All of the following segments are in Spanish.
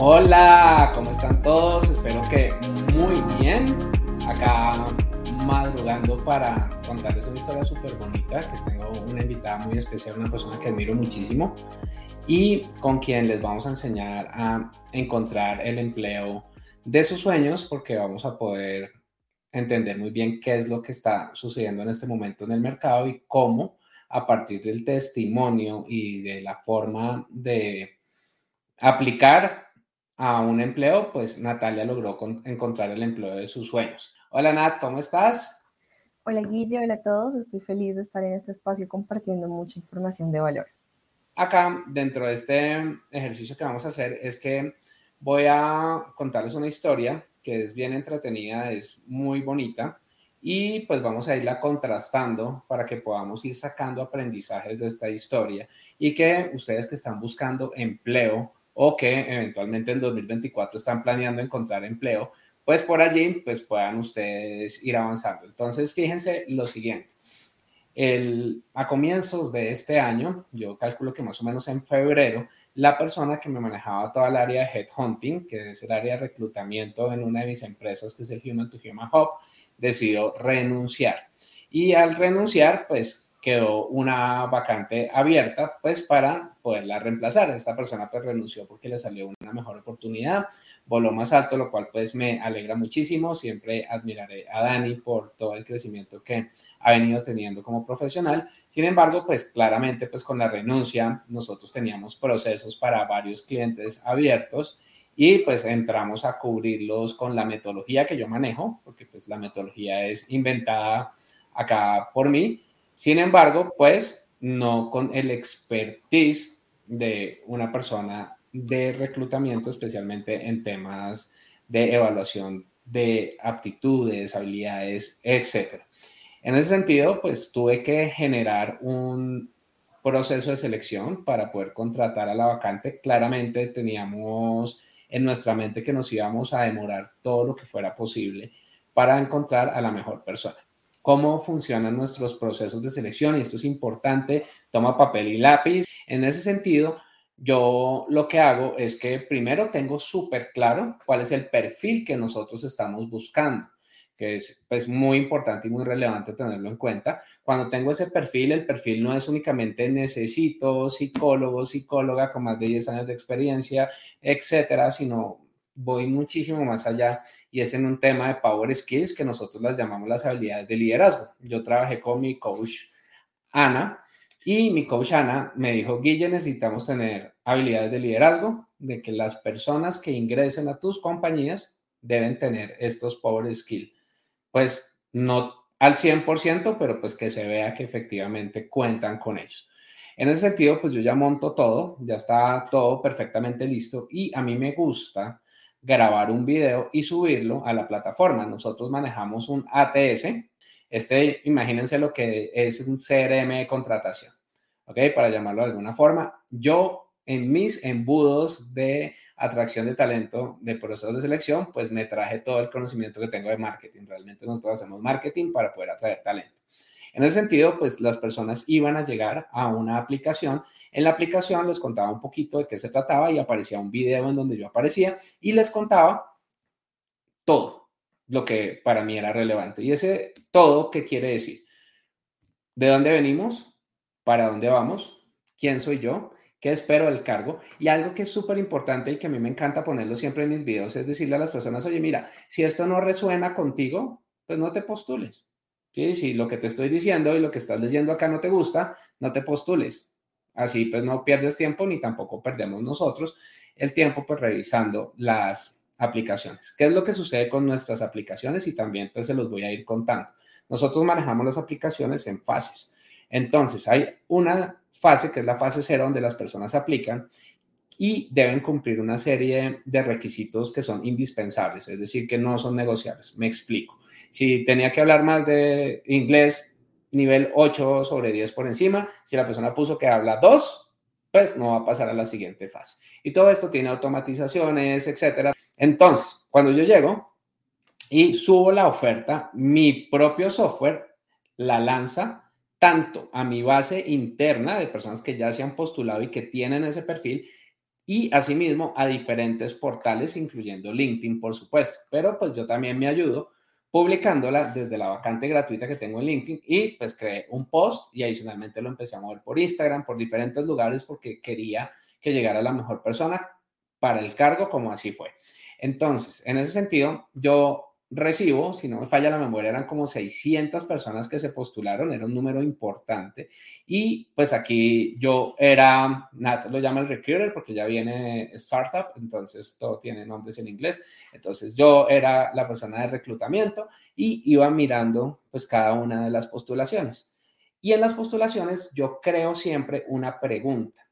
Hola, ¿cómo están todos? Espero que muy bien. Acá madrugando para contarles una historia súper bonita, que tengo una invitada muy especial, una persona que admiro muchísimo y con quien les vamos a enseñar a encontrar el empleo de sus sueños porque vamos a poder entender muy bien qué es lo que está sucediendo en este momento en el mercado y cómo a partir del testimonio y de la forma de aplicar a un empleo, pues Natalia logró encontrar el empleo de sus sueños. Hola Nat, ¿cómo estás? Hola Guille, hola a todos. Estoy feliz de estar en este espacio compartiendo mucha información de valor. Acá, dentro de este ejercicio que vamos a hacer, es que voy a contarles una historia que es bien entretenida, es muy bonita y pues vamos a irla contrastando para que podamos ir sacando aprendizajes de esta historia y que ustedes que están buscando empleo o que eventualmente en 2024 están planeando encontrar empleo, pues por allí pues puedan ustedes ir avanzando. Entonces, fíjense lo siguiente. A comienzos de este año, yo calculo que más o menos en febrero, la persona que me manejaba toda el área de headhunting, que es el área de reclutamiento en una de mis empresas, que es el Human to Human Hub, decidió renunciar. Y al renunciar, pues quedó una vacante abierta, pues para poderla reemplazar. Esta persona pues renunció porque le salió una mejor oportunidad, voló más alto, lo cual pues me alegra muchísimo. Siempre admiraré a Dani por todo el crecimiento que ha venido teniendo como profesional. Sin embargo, pues claramente pues con la renuncia nosotros teníamos procesos para varios clientes abiertos y pues entramos a cubrirlos con la metodología que yo manejo, porque pues la metodología es inventada acá por mí sin embargo, pues no con el expertise de una persona de reclutamiento, especialmente en temas de evaluación de aptitudes, habilidades, etc. En ese sentido, pues tuve que generar un proceso de selección para poder contratar a la vacante. Claramente teníamos en nuestra mente que nos íbamos a demorar todo lo que fuera posible para encontrar a la mejor persona cómo funcionan nuestros procesos de selección y esto es importante, toma papel y lápiz. En ese sentido, yo lo que hago es que primero tengo súper claro cuál es el perfil que nosotros estamos buscando que es pues, muy importante y muy relevante tenerlo en cuenta. Cuando tengo ese perfil, el perfil no es únicamente necesito psicólogo, psicóloga con más de 10 años de experiencia, etcétera, sino voy muchísimo más allá y es en un tema de Power Skills que nosotros las llamamos las habilidades de liderazgo. Yo trabajé con mi coach Ana y mi coach Ana me dijo, Guille, necesitamos tener habilidades de liderazgo, de que las personas que ingresen a tus compañías deben tener estos Power Skills. Pues no al 100%, pero pues que se vea que efectivamente cuentan con ellos. En ese sentido, pues yo ya monto todo, ya está todo perfectamente listo y a mí me gusta grabar un video y subirlo a la plataforma. Nosotros manejamos un ATS. Este, imagínense lo que es un CRM de contratación, ¿ok? Para llamarlo de alguna forma. Yo en mis embudos de atracción de talento, de procesos de selección, pues me traje todo el conocimiento que tengo de marketing. Realmente nosotros hacemos marketing para poder atraer talento. En ese sentido, pues las personas iban a llegar a una aplicación. En la aplicación les contaba un poquito de qué se trataba y aparecía un video en donde yo aparecía y les contaba todo lo que para mí era relevante. Y ese todo, ¿qué quiere decir? ¿De dónde venimos? ¿Para dónde vamos? ¿Quién soy yo? ¿Qué espero del cargo? Y algo que es súper importante y que a mí me encanta ponerlo siempre en mis videos es decirle a las personas, oye, mira, si esto no resuena contigo, pues no te postules. Si lo que te estoy diciendo y lo que estás leyendo acá no te gusta, no te postules. Así pues no pierdes tiempo ni tampoco perdemos nosotros el tiempo pues revisando las aplicaciones. ¿Qué es lo que sucede con nuestras aplicaciones? Y también pues se los voy a ir contando. Nosotros manejamos las aplicaciones en fases. Entonces hay una fase que es la fase cero donde las personas aplican y deben cumplir una serie de requisitos que son indispensables, es decir, que no son negociables. Me explico. Si tenía que hablar más de inglés, nivel 8 sobre 10 por encima, si la persona puso que habla 2, pues no va a pasar a la siguiente fase. Y todo esto tiene automatizaciones, etcétera. Entonces, cuando yo llego y subo la oferta, mi propio software la lanza tanto a mi base interna de personas que ya se han postulado y que tienen ese perfil y asimismo a diferentes portales, incluyendo LinkedIn, por supuesto. Pero pues yo también me ayudo publicándola desde la vacante gratuita que tengo en LinkedIn y pues creé un post y adicionalmente lo empecé a mover por Instagram, por diferentes lugares porque quería que llegara la mejor persona para el cargo, como así fue. Entonces, en ese sentido, yo recibo, si no me falla la memoria, eran como 600 personas que se postularon, era un número importante. Y pues aquí yo era, Nat lo llama el recruiter porque ya viene startup, entonces todo tiene nombres en inglés. Entonces yo era la persona de reclutamiento y iba mirando pues cada una de las postulaciones. Y en las postulaciones yo creo siempre una pregunta.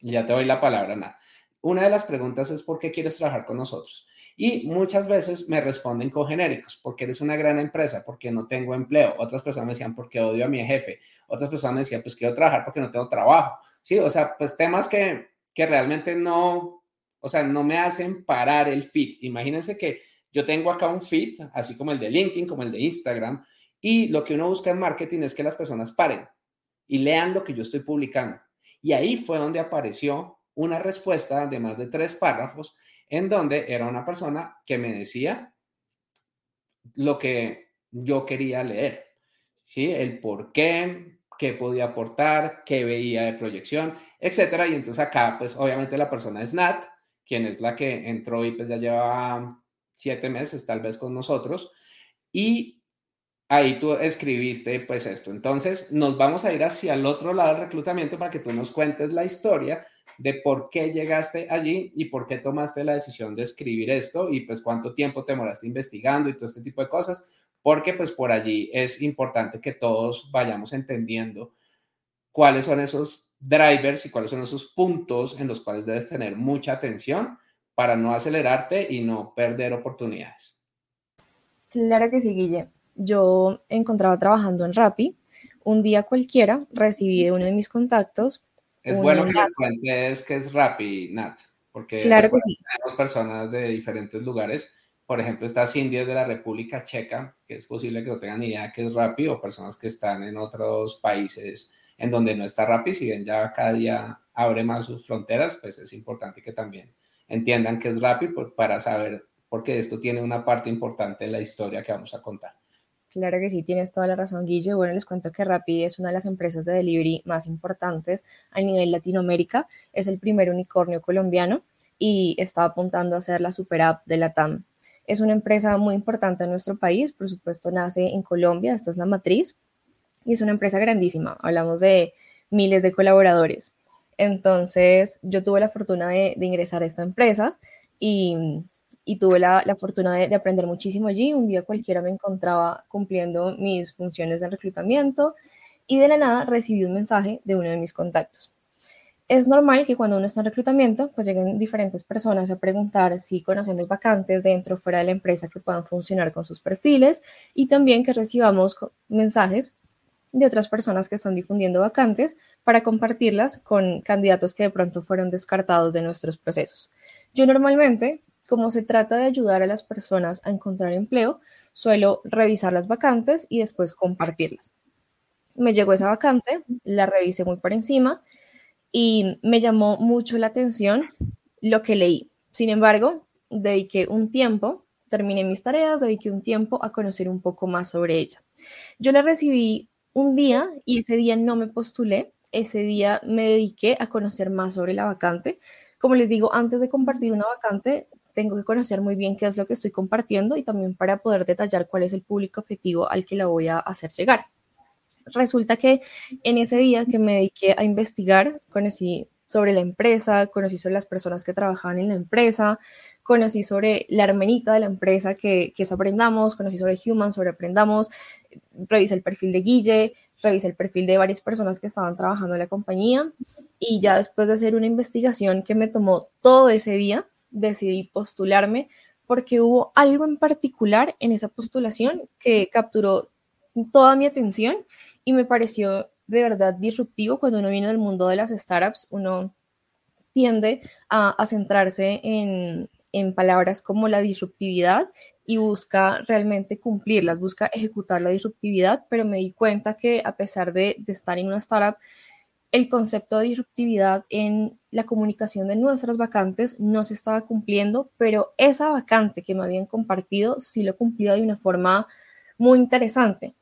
Y ya te doy la palabra, Nat. Una de las preguntas es ¿por qué quieres trabajar con nosotros? Y muchas veces me responden con genéricos, porque eres una gran empresa, porque no tengo empleo. Otras personas me decían, porque odio a mi jefe. Otras personas me decían, pues quiero trabajar porque no tengo trabajo. Sí, o sea, pues temas que, que realmente no, o sea, no me hacen parar el feed. Imagínense que yo tengo acá un feed, así como el de LinkedIn, como el de Instagram, y lo que uno busca en marketing es que las personas paren y lean lo que yo estoy publicando. Y ahí fue donde apareció una respuesta de más de tres párrafos en donde era una persona que me decía lo que yo quería leer, ¿sí? El por qué, qué podía aportar, qué veía de proyección, etcétera. Y entonces acá, pues obviamente la persona es Nat, quien es la que entró y pues ya lleva siete meses tal vez con nosotros. Y ahí tú escribiste pues esto. Entonces nos vamos a ir hacia el otro lado del reclutamiento para que tú nos cuentes la historia de por qué llegaste allí y por qué tomaste la decisión de escribir esto y pues cuánto tiempo te demoraste investigando y todo este tipo de cosas, porque pues por allí es importante que todos vayamos entendiendo cuáles son esos drivers y cuáles son esos puntos en los cuales debes tener mucha atención para no acelerarte y no perder oportunidades. Claro que sí, Guille. Yo encontraba trabajando en Rappi. Un día cualquiera recibí de uno de mis contactos es bueno que nos cuentes que es Rappi, Nat, porque claro que sí. tenemos personas de diferentes lugares. Por ejemplo, está Cindy de la República Checa, que es posible que no tengan ni idea que es Rappi, o personas que están en otros países en donde no está Rappi, si bien ya cada día abre más sus fronteras, pues es importante que también entiendan que es Rappi pues, para saber, porque esto tiene una parte importante de la historia que vamos a contar. Claro que sí, tienes toda la razón, Guille. Bueno, les cuento que Rappi es una de las empresas de delivery más importantes a nivel Latinoamérica. Es el primer unicornio colombiano y está apuntando a ser la super app de la TAM. Es una empresa muy importante en nuestro país, por supuesto nace en Colombia, esta es la matriz, y es una empresa grandísima. Hablamos de miles de colaboradores. Entonces, yo tuve la fortuna de, de ingresar a esta empresa y y tuve la, fortuna de, aprender muchísimo allí. Un día cualquiera me encontraba cumpliendo mis funciones de reclutamiento y de la nada recibí un mensaje de uno de mis contactos. Es normal que cuando uno está en reclutamiento, pues lleguen diferentes personas a preguntar si conocemos vacantes dentro o fuera de la empresa que puedan funcionar con sus perfiles y también que recibamos mensajes de otras personas que están difundiendo vacantes para compartirlas con candidatos que de pronto fueron descartados de nuestros procesos. Yo normalmente como se trata de ayudar a las personas a encontrar empleo, suelo revisar las vacantes y después compartirlas. Me llegó esa vacante, la revisé muy por encima y me llamó mucho la atención lo que leí. Sin embargo, dediqué un tiempo, terminé mis tareas, dediqué un tiempo a conocer un poco más sobre ella. Yo la recibí un día y ese día no me postulé, ese día me dediqué a conocer más sobre la vacante. Como les digo, antes de compartir una vacante, tengo que conocer muy bien qué es lo que estoy compartiendo y también para poder detallar cuál es el público objetivo al que la voy a hacer llegar. Resulta que en ese día que me dediqué a investigar, conocí sobre la empresa, conocí sobre las personas que trabajaban en la empresa, conocí sobre la hermanita de la empresa que, que es Aprendamos, conocí sobre Human, sobre Aprendamos, revisé el perfil de Guille, revisé el perfil de varias personas que estaban trabajando en la compañía y ya después de hacer una investigación que me tomó todo ese día, decidí postularme porque hubo algo en particular en esa postulación que capturó toda mi atención y me pareció de verdad disruptivo. Cuando uno viene del mundo de las startups, uno tiende a, centrarse en, palabras como la disruptividad y busca realmente cumplirlas, busca ejecutar la disruptividad, pero me di cuenta que a pesar de, de estar en una startup, el concepto de disruptividad en la comunicación de nuestras vacantes no se estaba cumpliendo, pero esa vacante que me habían compartido sí lo cumplía de una forma muy interesante.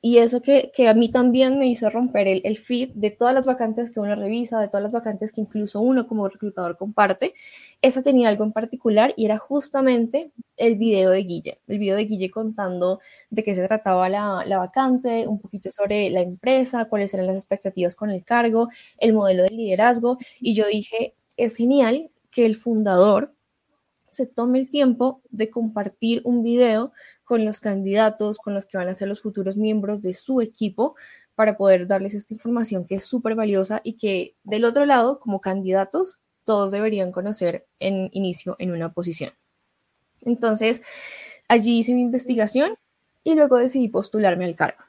Y eso que, a mí también me hizo romper el, el, feed de todas las vacantes que uno revisa, de todas las vacantes que incluso uno como reclutador comparte, esa tenía algo en particular y era justamente el video de Guille, el video de Guille contando de qué se trataba la, la vacante, un poquito sobre la empresa, cuáles eran las expectativas con el cargo, el modelo de liderazgo. Y yo dije, es genial que el fundador se tome el tiempo de compartir un video con los candidatos, con los que van a ser los futuros miembros de su equipo, para poder darles esta información que es súper valiosa y que del otro lado, como candidatos, todos deberían conocer en inicio en una posición. Entonces, allí hice mi investigación y luego decidí postularme al cargo.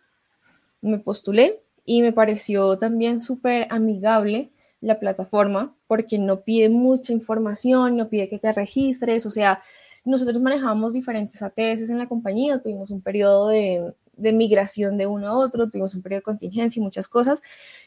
Me postulé y me pareció también súper amigable la plataforma porque no pide mucha información, no pide que te registres, o sea, nosotros manejamos diferentes ATS en la compañía, tuvimos un periodo de, migración de uno a otro, tuvimos un periodo de contingencia y muchas cosas.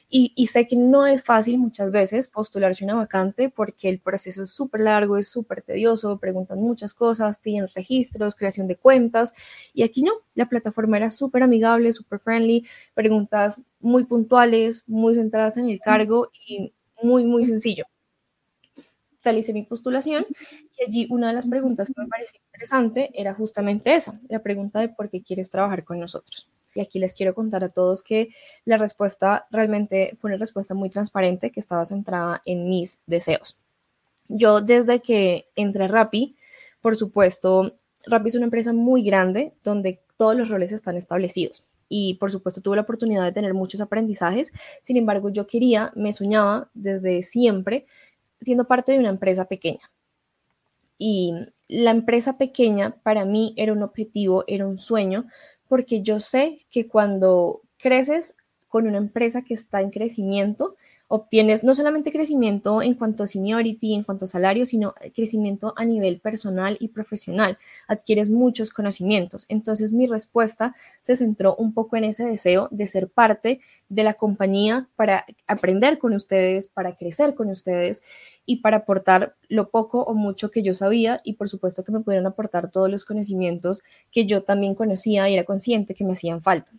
Y, sé que no es fácil muchas veces postularse una vacante porque el proceso es súper largo, es súper tedioso, preguntan muchas cosas, piden registros, creación de cuentas. Y aquí no, la plataforma era súper amigable, súper friendly, preguntas muy puntuales, muy centradas en el cargo y muy, muy sencillo realicé mi postulación y allí una de las preguntas que me pareció interesante era justamente esa, la pregunta de por qué quieres trabajar con nosotros. Y aquí les quiero contar a todos que la respuesta realmente fue una respuesta muy transparente que estaba centrada en mis deseos. Yo desde que entré a Rappi, por supuesto, Rappi es una empresa muy grande donde todos los roles están establecidos y por supuesto tuve la oportunidad de tener muchos aprendizajes. Sin embargo, yo quería, me soñaba desde siempre siendo parte de una empresa pequeña. Y la empresa pequeña para mí era un objetivo, era un sueño, porque yo sé que cuando creces con una empresa que está en crecimiento, obtienes no solamente crecimiento en cuanto a seniority, en cuanto a salario, sino crecimiento a nivel personal y profesional. Adquieres muchos conocimientos. Entonces mi respuesta se centró un poco en ese deseo de ser parte de la compañía para aprender con ustedes, para crecer con ustedes y para aportar lo poco o mucho que yo sabía y por supuesto que me pudieran aportar todos los conocimientos que yo también conocía y era consciente que me hacían falta.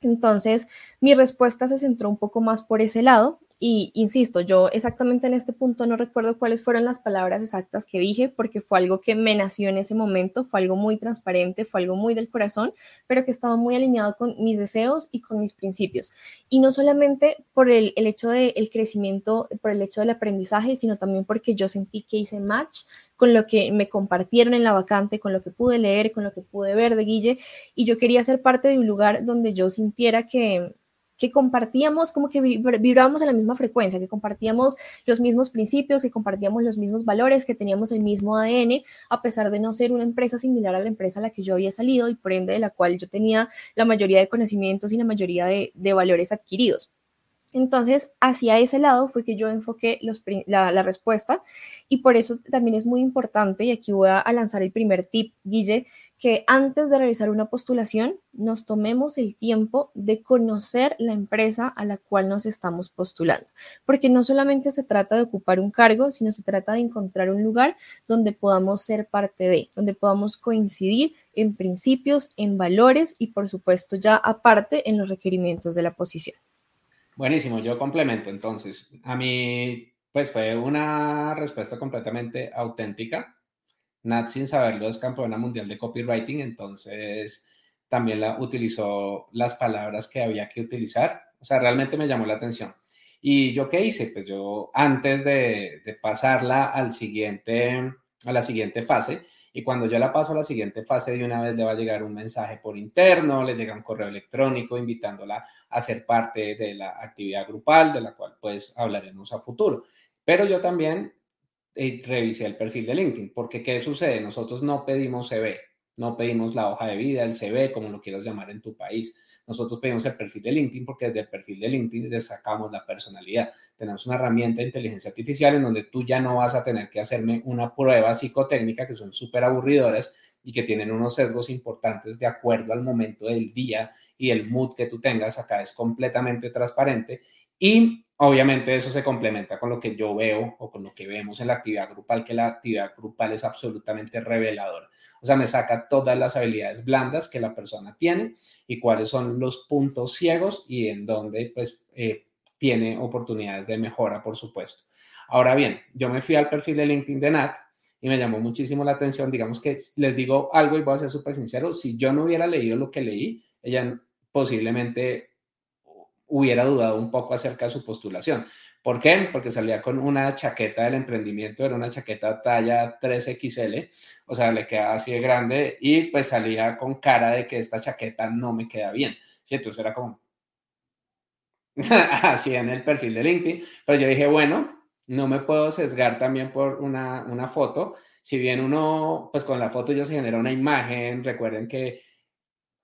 Entonces, mi respuesta se centró un poco más por ese lado y insisto, yo exactamente en este punto no recuerdo cuáles fueron las palabras exactas que dije, porque fue algo que me nació en ese momento, fue algo muy transparente, fue algo muy del corazón, pero que estaba muy alineado con mis deseos y con mis principios. Y no solamente por el, hecho del crecimiento, por el hecho del aprendizaje, sino también porque yo sentí que hice match con lo que me compartieron en la vacante, con lo que pude leer, con lo que pude ver de Guille, y yo quería ser parte de un lugar donde yo sintiera que que compartíamos, como que vibrábamos en la misma frecuencia, que compartíamos los mismos principios, que compartíamos los mismos valores, que teníamos el mismo ADN, a pesar de no ser una empresa similar a la empresa a la que yo había salido y por ende de la cual yo tenía la mayoría de conocimientos y la mayoría de, de valores adquiridos. Entonces, hacia ese lado fue que yo enfoqué la, respuesta y por eso también es muy importante, y aquí voy a, lanzar el primer tip, Guille, que antes de realizar una postulación nos tomemos el tiempo de conocer la empresa a la cual nos estamos postulando, porque no solamente se trata de ocupar un cargo, sino se trata de encontrar un lugar donde podamos ser parte de, donde podamos coincidir en principios, en valores y por supuesto ya aparte en los requerimientos de la posición. Buenísimo, yo complemento entonces. A mí, pues fue una respuesta completamente auténtica. Nat, sin saberlo, es campeona mundial de copywriting, entonces también la utilizó las palabras que había que utilizar. O sea, realmente me llamó la atención. ¿Y yo qué hice? Pues yo antes de, de pasarla al siguiente, a la siguiente fase, y cuando yo la paso a la siguiente fase, de una vez le va a llegar un mensaje por interno, le llega un correo electrónico invitándola a ser parte de la actividad grupal, de la cual pues hablaremos a futuro. Pero yo también eh, revisé el perfil de LinkedIn, porque ¿qué sucede? Nosotros no pedimos CV, no pedimos la hoja de vida, el CV, como lo quieras llamar en tu país. Nosotros pedimos el perfil de LinkedIn porque desde el perfil de LinkedIn le sacamos la personalidad. Tenemos una herramienta de inteligencia artificial en donde tú ya no vas a tener que hacerme una prueba psicotécnica que son súper aburridoras y que tienen unos sesgos importantes de acuerdo al momento del día y el mood que tú tengas. Acá es completamente transparente y obviamente eso se complementa con lo que yo veo o con lo que vemos en la actividad grupal, que la actividad grupal es absolutamente reveladora. O sea, me saca todas las habilidades blandas que la persona tiene y cuáles son los puntos ciegos y en dónde pues eh, tiene oportunidades de mejora, por supuesto. Ahora bien, yo me fui al perfil de LinkedIn de Nat y me llamó muchísimo la atención. Digamos que les digo algo y voy a ser súper sincero, si yo no hubiera leído lo que leí, ella posiblemente hubiera dudado un poco acerca de su postulación. ¿Por qué? Porque salía con una chaqueta del emprendimiento, era una chaqueta talla 3XL, o sea, le quedaba así de grande y pues salía con cara de que esta chaqueta no me queda bien. ¿sí? Entonces era como así en el perfil de LinkedIn, pero yo dije, bueno, no me puedo sesgar también por una, una foto. Si bien uno, pues con la foto ya se genera una imagen, recuerden que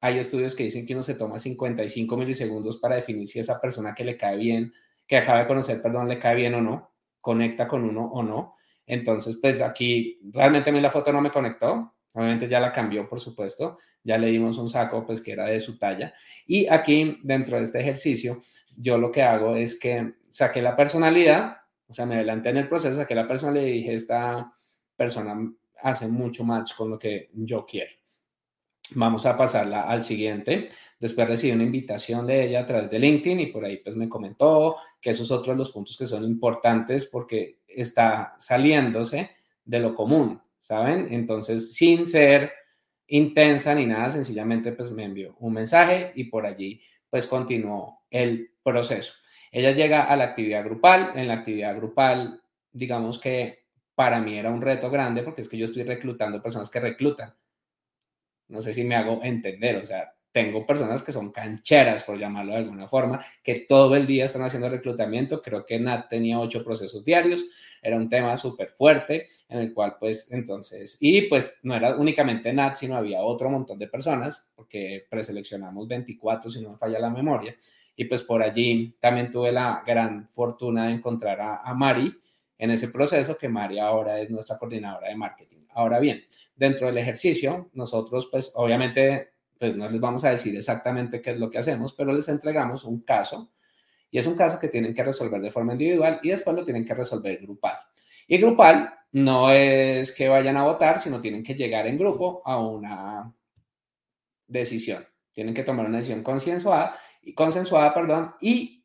hay estudios que dicen que uno se toma 55 milisegundos para definir si esa persona que le cae bien, que acaba de conocer, perdón, le cae bien o no, conecta con uno o no. Entonces, pues aquí realmente a mí la foto no me conectó. Obviamente ya la cambió, por supuesto. Ya le dimos un saco, pues que era de su talla. Y aquí, dentro de este ejercicio, yo lo que hago es que saqué la personalidad, o sea, me adelanté en el proceso, saqué la personalidad y dije, esta persona hace mucho match con lo que yo quiero. Vamos a pasarla al siguiente. Después recibí una invitación de ella a través de LinkedIn y por ahí pues me comentó que esos otros los puntos que son importantes porque está saliéndose de lo común, ¿saben? Entonces, sin ser intensa ni nada, sencillamente pues me envió un mensaje y por allí pues continuó el proceso. Ella llega a la actividad grupal. En la actividad grupal, digamos que para mí era un reto grande porque es que yo estoy reclutando personas que reclutan no sé si me hago entender, o sea, tengo personas que son cancheras, por llamarlo de alguna forma, que todo el día están haciendo reclutamiento. Creo que Nat tenía ocho procesos diarios. Era un tema súper fuerte en el cual, pues, entonces, y pues no era únicamente Nat, sino había otro montón de personas, porque preseleccionamos 24, si no me falla la memoria. Y pues por allí también tuve la gran fortuna de encontrar a, a Mari en ese proceso, que Mari ahora es nuestra coordinadora de marketing. Ahora bien, dentro del ejercicio, nosotros pues obviamente pues no les vamos a decir exactamente qué es lo que hacemos, pero les entregamos un caso y es un caso que tienen que resolver de forma individual y después lo tienen que resolver grupal. Y grupal no es que vayan a votar, sino tienen que llegar en grupo a una decisión. Tienen que tomar una decisión consensuada y consensuada, perdón, y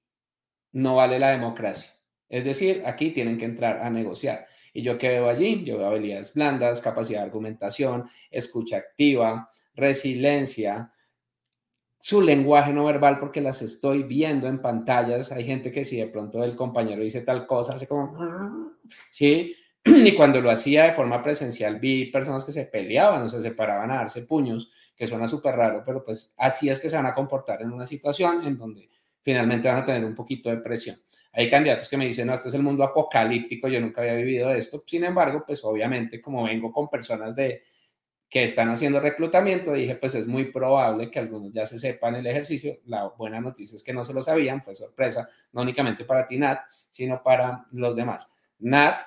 no vale la democracia. Es decir, aquí tienen que entrar a negociar. ¿Y yo qué veo allí? Yo veo habilidades blandas, capacidad de argumentación, escucha activa, resiliencia, su lenguaje no verbal porque las estoy viendo en pantallas. Hay gente que si de pronto el compañero dice tal cosa, hace como, sí, y cuando lo hacía de forma presencial vi personas que se peleaban o se separaban a darse puños, que suena súper raro, pero pues así es que se van a comportar en una situación en donde finalmente van a tener un poquito de presión. Hay candidatos que me dicen, no, este es el mundo apocalíptico, yo nunca había vivido esto. Sin embargo, pues obviamente como vengo con personas de que están haciendo reclutamiento, dije, pues es muy probable que algunos ya se sepan el ejercicio. La buena noticia es que no se lo sabían, fue sorpresa, no únicamente para ti, Nat, sino para los demás. Nat,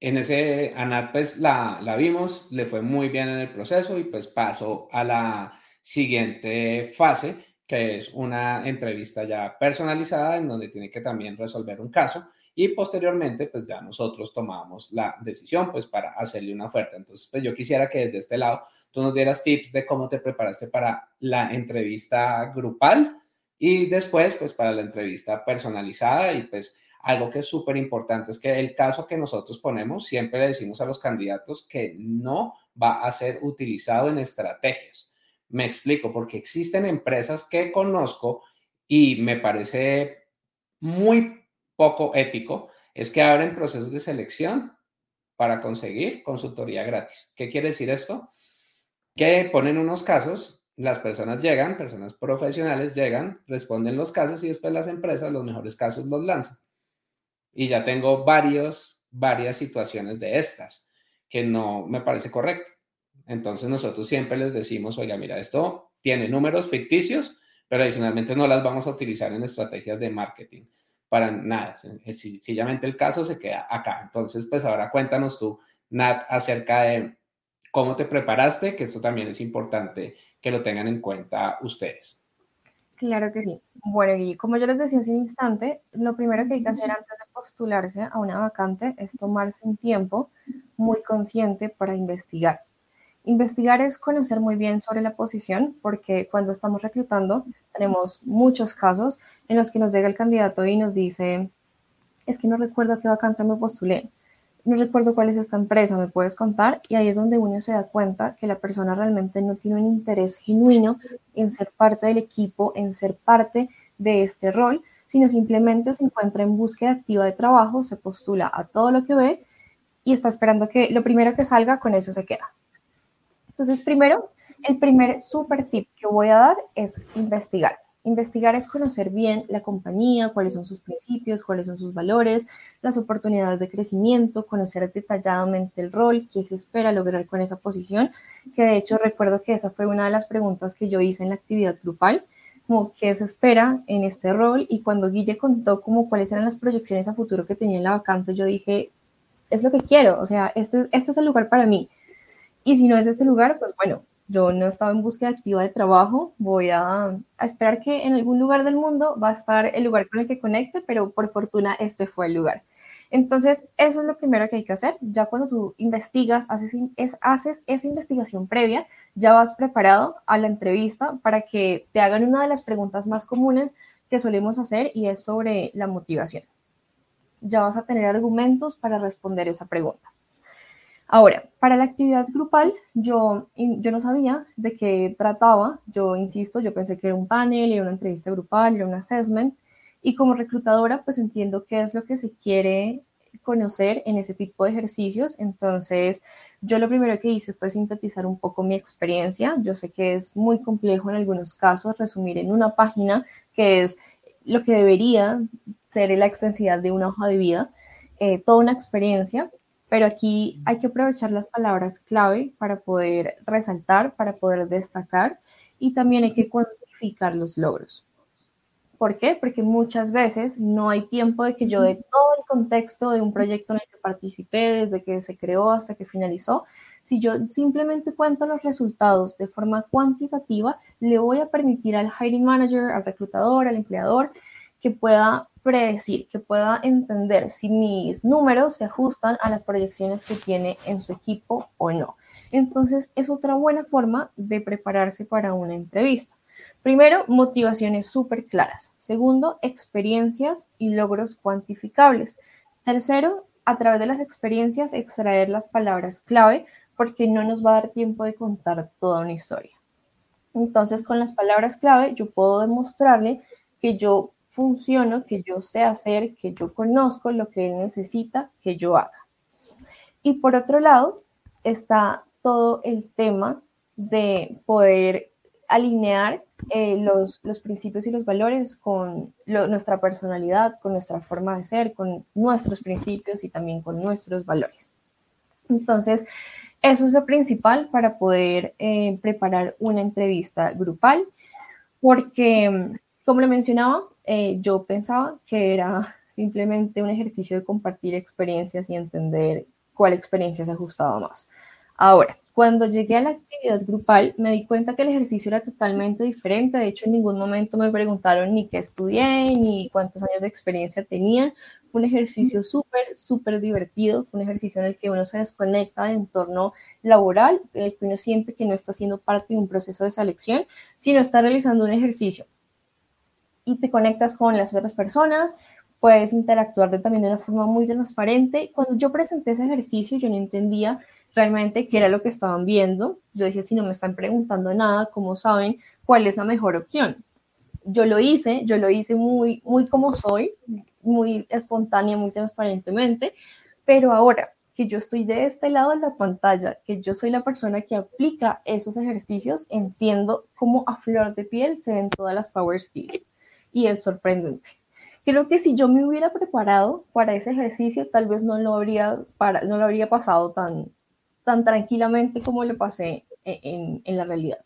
en ese, a Nat pues la, la vimos, le fue muy bien en el proceso y pues pasó a la siguiente fase, es una entrevista ya personalizada en donde tiene que también resolver un caso y posteriormente pues ya nosotros tomamos la decisión pues para hacerle una oferta. Entonces pues yo quisiera que desde este lado tú nos dieras tips de cómo te preparaste para la entrevista grupal y después pues para la entrevista personalizada y pues algo que es súper importante es que el caso que nosotros ponemos siempre le decimos a los candidatos que no va a ser utilizado en estrategias me explico, porque existen empresas que conozco y me parece muy poco ético es que abren procesos de selección para conseguir consultoría gratis. ¿Qué quiere decir esto? Que ponen unos casos, las personas llegan, personas profesionales llegan, responden los casos y después las empresas los mejores casos los lanzan. Y ya tengo varios, varias situaciones de estas que no me parece correcto. Entonces nosotros siempre les decimos, oiga, mira, esto tiene números ficticios, pero adicionalmente no las vamos a utilizar en estrategias de marketing para nada. Sencillamente el caso se queda acá. Entonces, pues ahora cuéntanos tú, Nat, acerca de cómo te preparaste, que esto también es importante que lo tengan en cuenta ustedes. Claro que sí. Bueno, y como yo les decía hace un instante, lo primero que hay que hacer antes de postularse a una vacante es tomarse un tiempo muy consciente para investigar. Investigar es conocer muy bien sobre la posición, porque cuando estamos reclutando tenemos muchos casos en los que nos llega el candidato y nos dice, es que no recuerdo a qué vacante me postulé, no recuerdo cuál es esta empresa, ¿me puedes contar? Y ahí es donde uno se da cuenta que la persona realmente no tiene un interés genuino en ser parte del equipo, en ser parte de este rol, sino simplemente se encuentra en búsqueda activa de trabajo, se postula a todo lo que ve y está esperando que lo primero que salga, con eso se queda. Entonces, primero, el primer super tip que voy a dar es investigar. Investigar es conocer bien la compañía, cuáles son sus principios, cuáles son sus valores, las oportunidades de crecimiento, conocer detalladamente el rol, qué se espera lograr con esa posición, que de hecho recuerdo que esa fue una de las preguntas que yo hice en la actividad grupal, como qué se espera en este rol y cuando Guille contó como cuáles eran las proyecciones a futuro que tenía en la vacante, yo dije, es lo que quiero, o sea, este, este es el lugar para mí y si no es este lugar, pues bueno, yo no estaba en búsqueda activa de trabajo, voy a, esperar que en algún lugar del mundo va a estar el lugar con el que conecte, pero por fortuna este fue el lugar. Entonces, eso es lo primero que hay que hacer. Ya cuando tú investigas, haces, es, haces esa investigación previa, ya vas preparado a la entrevista para que te hagan una de las preguntas más comunes que solemos hacer y es sobre la motivación. Ya vas a tener argumentos para responder esa pregunta. Ahora, para la actividad grupal, yo, yo no sabía de qué trataba. Yo insisto, yo pensé que era un panel, era una entrevista grupal, era un assessment. Y como reclutadora, pues entiendo qué es lo que se quiere conocer en ese tipo de ejercicios. Entonces, yo lo primero que hice fue sintetizar un poco mi experiencia. Yo sé que es muy complejo en algunos casos resumir en una página, que es lo que debería ser la extensidad de una hoja de vida, eh, toda una experiencia, pero aquí hay que aprovechar las palabras clave para poder resaltar, para poder destacar y también hay que cuantificar los logros. ¿Por qué? Porque muchas veces no hay tiempo de que yo dé todo el contexto de un proyecto en el que participé, desde que se creó hasta que finalizó. Si yo simplemente cuento los resultados de forma cuantitativa, le voy a permitir al hiring manager, al reclutador, al empleador, que pueda predecir, que pueda entender si mis números se ajustan a las proyecciones que tiene en su equipo o no. Entonces, es otra buena forma de prepararse para una entrevista. Primero, motivaciones súper claras. Segundo, experiencias y logros cuantificables. Tercero, a través de las experiencias, extraer las palabras clave porque no nos va a dar tiempo de contar toda una historia. Entonces, con las palabras clave, yo puedo demostrarle que yo funciono, que yo sé hacer, que yo conozco lo que él necesita que yo haga. Y por otro lado, está todo el tema de poder alinear eh, los, principios y los valores con nuestra personalidad, con nuestra forma de ser, con nuestros principios y también con nuestros valores. Entonces, eso es lo principal para poder eh, preparar una entrevista grupal, porque, como le mencionaba, eh, yo pensaba que era simplemente un ejercicio de compartir experiencias y entender cuál experiencia se ajustaba más. Ahora, cuando llegué a la actividad grupal, me di cuenta que el ejercicio era totalmente diferente. De hecho, en ningún momento me preguntaron ni qué estudié, ni cuántos años de experiencia tenía. Fue un ejercicio súper, súper divertido. Fue un ejercicio en el que uno se desconecta del entorno laboral, en el que uno siente que no está siendo parte de un proceso de selección, sino está realizando un ejercicio y te conectas con las otras personas, puedes interactuar también de una forma muy transparente. Cuando yo presenté ese ejercicio, yo no entendía realmente qué era lo que estaban viendo. Yo dije, si no me están preguntando nada, ¿cómo saben cuál es la mejor opción? yo lo hice, yo lo hice muy, muy como soy, muy espontánea, muy transparentemente, pero ahora que yo estoy de este lado de la pantalla, que yo soy la persona que aplica esos ejercicios, entiendo cómo a flor de piel se ven todas las power skills y es sorprendente. Creo que si yo me hubiera preparado para ese ejercicio, tal vez no lo habría, para, no lo habría pasado tan, tan tranquilamente como lo pasé en, en la realidad.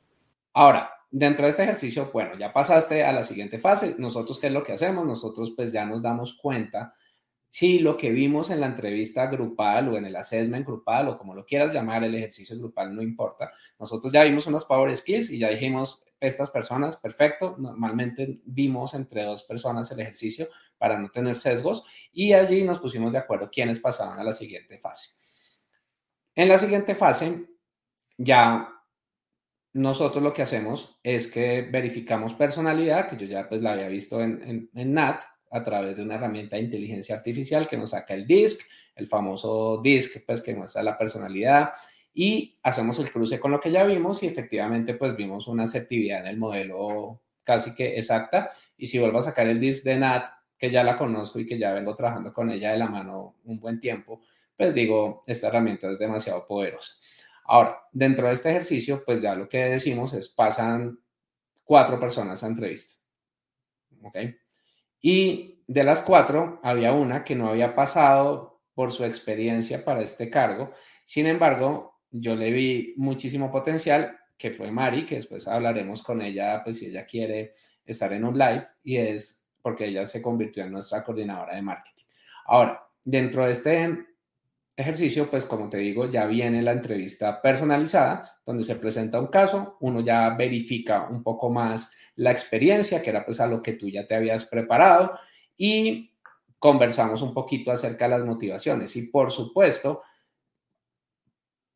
Ahora, dentro de este ejercicio, bueno, ya pasaste a la siguiente fase. Nosotros, ¿qué es lo que hacemos? Nosotros pues ya nos damos cuenta si lo que vimos en la entrevista grupal o en el assessment grupal o como lo quieras llamar, el ejercicio grupal, no importa. Nosotros ya vimos unos power skills y ya dijimos, estas personas, perfecto. Normalmente vimos entre dos personas el ejercicio para no tener sesgos y allí nos pusimos de acuerdo quiénes pasaban a la siguiente fase. En la siguiente fase, ya nosotros lo que hacemos es que verificamos personalidad, que yo ya pues la había visto en, en, NAT a través de una herramienta de inteligencia artificial que nos saca el DISC, el famoso DISC pues que muestra la personalidad y hacemos el cruce con lo que ya vimos y efectivamente pues vimos una asertividad en el modelo casi que exacta y si vuelvo a sacar el DISC de NAT que ya la conozco y que ya vengo trabajando con ella de la mano un buen tiempo, pues digo, esta herramienta es demasiado poderosa. Ahora, dentro de este ejercicio, pues ya lo que decimos es pasan cuatro personas a entrevista. ¿Ok? Y de las cuatro, había una que no había pasado por su experiencia para este cargo. Sin embargo, yo le vi muchísimo potencial, que fue Mari, que después hablaremos con ella, pues si ella quiere estar en un live, y es porque ella se convirtió en nuestra coordinadora de marketing. Ahora, dentro de este ejercicio, pues como te digo, ya viene la entrevista personalizada, donde se presenta un caso, uno ya verifica un poco más la experiencia, que era pues a lo que tú ya te habías preparado, y conversamos un poquito acerca de las motivaciones. Y por supuesto,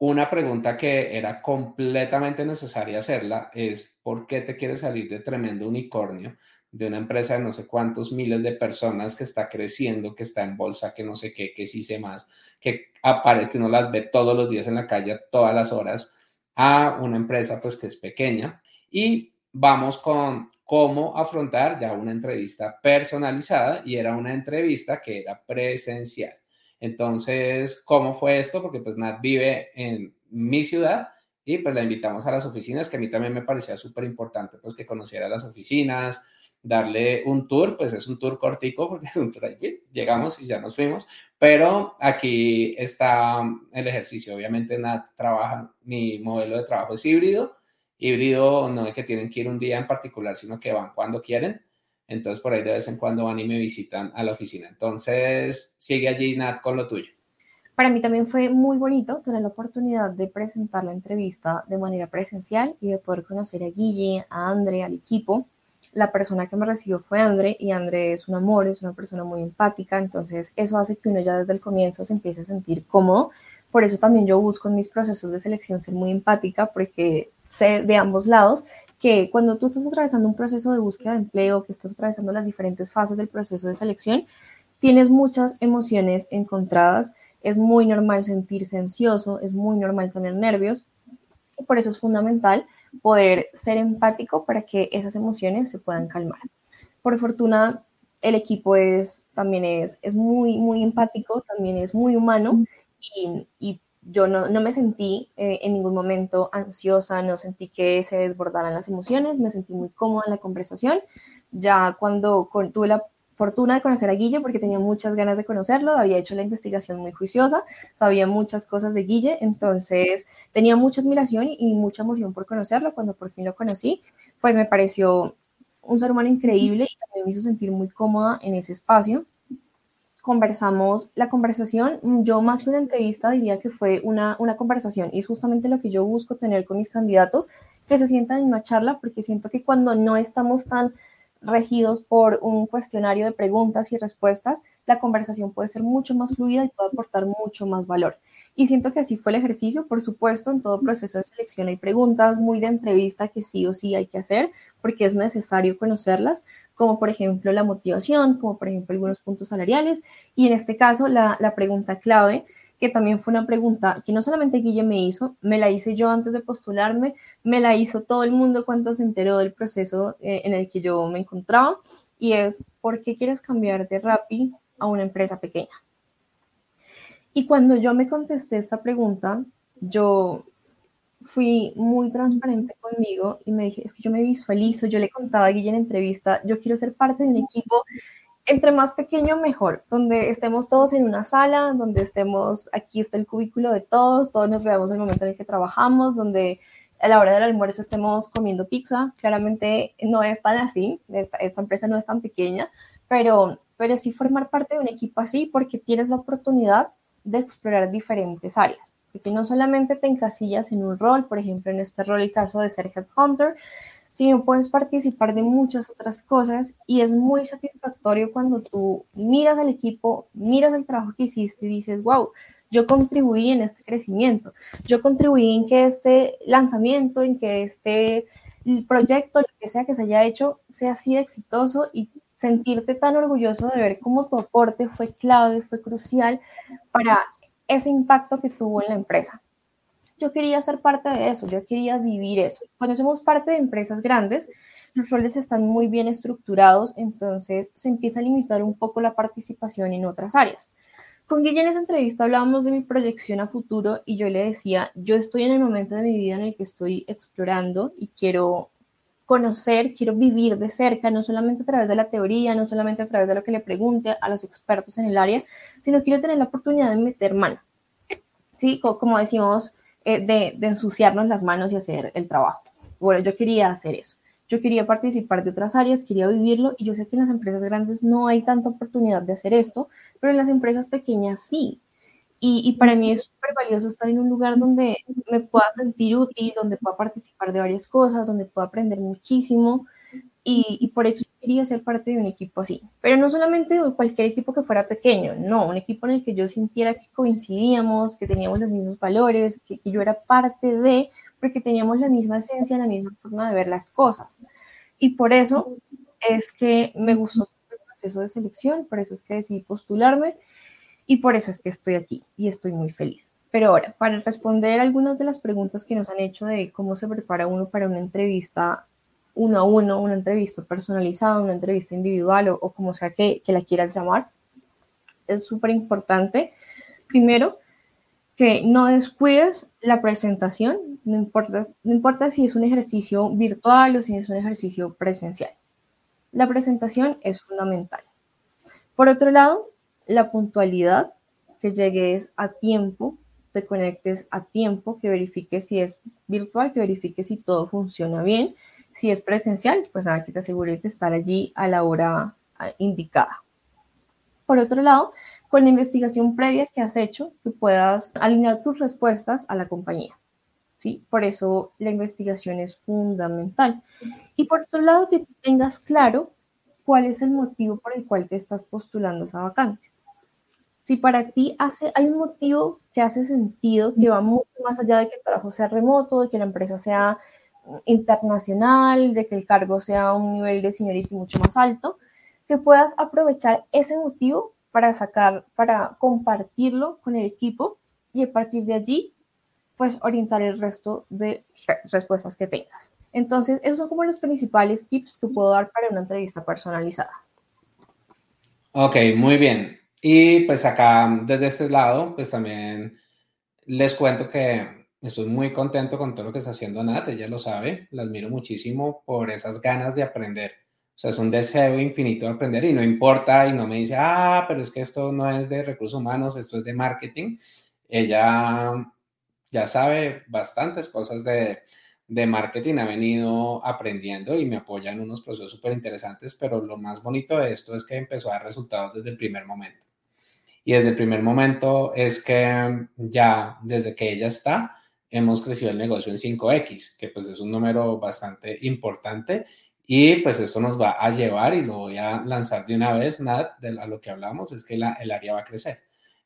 una pregunta que era completamente necesaria hacerla es, ¿por qué te quieres salir de tremendo unicornio? de una empresa de no sé cuántos miles de personas que está creciendo, que está en bolsa, que no sé qué, que sí sé más, que aparece, uno las ve todos los días en la calle, todas las horas, a una empresa pues que es pequeña. Y vamos con cómo afrontar ya una entrevista personalizada y era una entrevista que era presencial. Entonces, ¿cómo fue esto? Porque pues Nat vive en mi ciudad y pues la invitamos a las oficinas, que a mí también me parecía súper importante pues que conociera las oficinas, darle un tour, pues es un tour cortico porque es un tour llegamos y ya nos fuimos, pero aquí está el ejercicio, obviamente nada, trabaja, mi modelo de trabajo es híbrido, híbrido no es que tienen que ir un día en particular, sino que van cuando quieren, entonces por ahí de vez en cuando van y me visitan a la oficina, entonces sigue allí Nat con lo tuyo. Para mí también fue muy bonito tener la oportunidad de presentar la entrevista de manera presencial y de poder conocer a Guille, a André, al equipo la persona que me recibió fue André y André es un amor, es una persona muy empática, entonces eso hace que uno ya desde el comienzo se empiece a sentir cómodo. Por eso también yo busco en mis procesos de selección ser muy empática porque sé de ambos lados que cuando tú estás atravesando un proceso de búsqueda de empleo, que estás atravesando las diferentes fases del proceso de selección, tienes muchas emociones encontradas, es muy normal sentirse ansioso, es muy normal tener nervios y por eso es fundamental poder ser empático para que esas emociones se puedan calmar. Por fortuna, el equipo es, también es, es muy, muy empático, también es muy humano y, yo no, no, me sentí eh, en ningún momento ansiosa, no sentí que se desbordaran las emociones, me sentí muy cómoda en la conversación. Ya cuando tuve la fortuna de conocer a Guille porque tenía muchas ganas de conocerlo, había hecho la investigación muy juiciosa, sabía muchas cosas de Guille, entonces tenía mucha admiración y, mucha emoción por conocerlo. Cuando por fin lo conocí, pues me pareció un ser humano increíble y también me hizo sentir muy cómoda en ese espacio. Conversamos la conversación, yo más que una entrevista diría que fue una, una conversación y es justamente lo que yo busco tener con mis candidatos, que se sientan en una charla porque siento que cuando no estamos tan regidos por un cuestionario de preguntas y respuestas, la conversación puede ser mucho más fluida y puede aportar mucho más valor. Y siento que así fue el ejercicio. Por supuesto, en todo proceso de selección hay preguntas muy de entrevista que sí o sí hay que hacer porque es necesario conocerlas, como por ejemplo la motivación, como por ejemplo algunos puntos salariales. Y en este caso, la, pregunta clave que también fue una pregunta que no solamente Guille me hizo, me la hice yo antes de postularme, me la hizo todo el mundo cuando se enteró del proceso eh, en el que yo me encontraba, y es, ¿por qué quieres cambiar de Rappi a una empresa pequeña? Y cuando yo me contesté esta pregunta, yo fui muy transparente conmigo y me dije, es que yo me visualizo, yo le contaba a Guille en entrevista, yo quiero ser parte de un equipo entre más pequeño mejor, donde estemos todos en una sala, donde estemos, aquí está el cubículo de todos, todos nos veamos el momento en el que trabajamos, donde a la hora del almuerzo estemos comiendo pizza. Claramente no es tan así, esta, esta empresa no es tan pequeña, pero, pero sí formar parte de un equipo así porque tienes la oportunidad de explorar diferentes áreas. Porque no solamente te encasillas en un rol, por ejemplo, en este rol el caso de ser headhunter, sino puedes participar de muchas otras cosas y es muy satisfactorio cuando tú miras al equipo, miras el trabajo que hiciste y dices, wow, yo contribuí en este crecimiento, yo contribuí en que este lanzamiento, en que este proyecto, lo que sea que se haya hecho, sea así de exitoso y sentirte tan orgulloso de ver cómo tu aporte fue clave, fue crucial para ese impacto que tuvo en la empresa yo quería ser parte de eso, yo quería vivir eso. Cuando somos parte de empresas grandes, los roles están muy bien estructurados, entonces se empieza a limitar un poco la participación en otras áreas. Con Guille en esa entrevista hablábamos de mi proyección a futuro y yo le decía, yo estoy en el momento de mi vida en el que estoy explorando y quiero conocer, quiero vivir de cerca, no solamente a través de la teoría, no solamente a través de lo que le pregunte a los expertos en el área, sino quiero tener la oportunidad de meter mano. Sí, como decimos, eh, de, ensuciarnos las manos y hacer el trabajo. Bueno, yo quería hacer eso. Yo quería participar de otras áreas, quería vivirlo y yo sé que en las empresas grandes no hay tanta oportunidad de hacer esto, pero en las empresas pequeñas sí. Y, y para mí es súper valioso estar en un lugar donde me pueda sentir útil, donde pueda participar de varias cosas, donde pueda aprender muchísimo y, por eso quería ser parte de un equipo así. Pero no solamente cualquier equipo que fuera pequeño, no, un equipo en el que yo sintiera que coincidíamos, que teníamos los mismos valores, que, yo era parte de, porque teníamos la misma esencia, la misma forma de ver las cosas. Y por eso es que me gustó el proceso de selección, por eso es que decidí postularme y por eso es que estoy aquí y estoy muy feliz. Pero ahora, para responder algunas de las preguntas que nos han hecho de cómo se prepara uno para una entrevista uno a uno, una entrevista personalizada, una entrevista individual o, como sea que, la quieras llamar, es súper importante. Primero, que no descuides la presentación, no importa, no importa si es un ejercicio virtual o si es un ejercicio presencial. La presentación es fundamental. Por otro lado, la puntualidad, que llegues a tiempo, te conectes a tiempo, que verifiques si es virtual, que verifiques si todo funciona bien si es presencial, pues nada, que te asegures de estar allí a la hora ah, indicada. Por otro lado, con la investigación previa que has hecho, tú puedas alinear tus respuestas a la compañía. ¿sí? Por eso la investigación es fundamental. Y por otro lado, que tengas claro cuál es el motivo por el cual te estás postulando esa vacante. Si para ti hace, hay un motivo que hace sentido, que va mucho más allá de que el trabajo sea remoto, de que la empresa sea internacional, de que el cargo sea un nivel de seniority mucho más alto, que puedas aprovechar ese motivo para sacar, para compartirlo con el equipo y a partir de allí, pues orientar el resto de respuestas que tengas. Entonces, esos son como los principales tips que puedo dar para una entrevista personalizada. Ok, muy bien. Y pues acá, desde este lado, pues también les cuento que Estoy muy contento con todo lo que está haciendo Nat, ella lo sabe, la admiro muchísimo por esas ganas de aprender. O sea, es un deseo infinito de aprender y no importa y no me dice, ah, pero es que esto no es de recursos humanos, esto es de marketing. Ella ya sabe bastantes cosas de, de marketing, ha venido aprendiendo y me apoya en unos procesos súper interesantes, pero lo más bonito de esto es que empezó a dar resultados desde el primer momento. Y desde el primer momento es que ya desde que ella está, hemos crecido el negocio en 5X, que pues es un número bastante importante y pues esto nos va a llevar y lo voy a lanzar de una vez, Nat, de a lo que hablamos, es que la, el área va a crecer.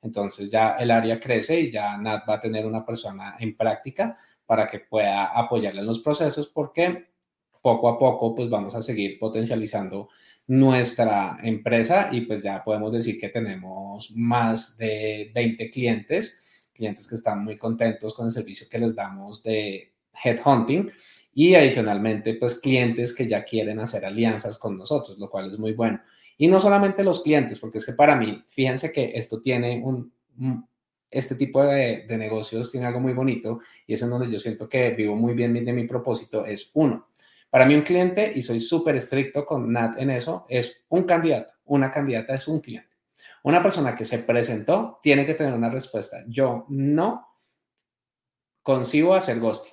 Entonces ya el área crece y ya Nat va a tener una persona en práctica para que pueda apoyarle en los procesos porque poco a poco pues vamos a seguir potencializando nuestra empresa y pues ya podemos decir que tenemos más de 20 clientes clientes que están muy contentos con el servicio que les damos de headhunting y adicionalmente, pues clientes que ya quieren hacer alianzas con nosotros, lo cual es muy bueno. Y no solamente los clientes, porque es que para mí, fíjense que esto tiene un, este tipo de, de, negocios tiene algo muy bonito y es en donde yo siento que vivo muy bien de mi propósito, es uno. Para mí un cliente, y soy súper estricto con Nat en eso, es un candidato. Una candidata es un cliente. Una persona que se presentó tiene que tener una respuesta. Yo no consigo hacer ghosting.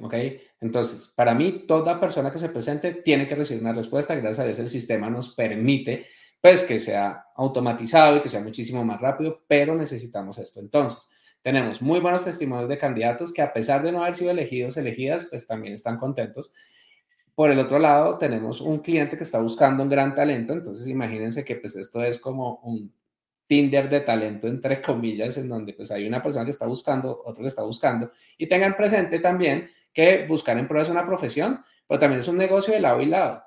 ¿Ok? Entonces, para mí, toda persona que se presente tiene que recibir una respuesta. Gracias a Dios, el sistema nos permite pues que sea automatizado y que sea muchísimo más rápido, pero necesitamos esto. Entonces, tenemos muy buenos testimonios de candidatos que a pesar de no haber sido elegidos, elegidas, pues también están contentos. Por el otro lado, tenemos un cliente que está buscando un gran talento, entonces imagínense que pues esto es como un Tinder de talento, entre comillas, en donde pues hay una persona que está buscando, otro que está buscando, y tengan presente también que buscar empleo es una profesión, pero también es un negocio de lado y lado,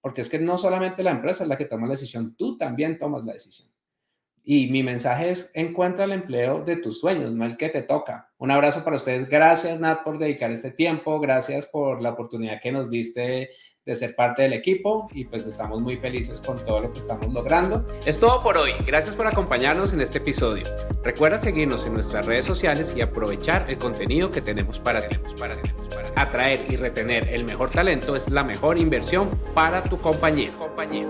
porque es que no solamente la empresa es la que toma la decisión, tú también tomas la decisión. Y mi mensaje es, encuentra el empleo de tus sueños, no el que te toca. Un abrazo para ustedes. Gracias, Nat, por dedicar este tiempo. Gracias por la oportunidad que nos diste de ser parte del equipo y pues estamos muy felices con todo lo que estamos logrando. Es todo por hoy. Gracias por acompañarnos en este episodio. Recuerda seguirnos en nuestras redes sociales y aprovechar el contenido que tenemos para ti. Para ti, para Atraer y retener el mejor talento es la mejor inversión para tu compañía, compañía.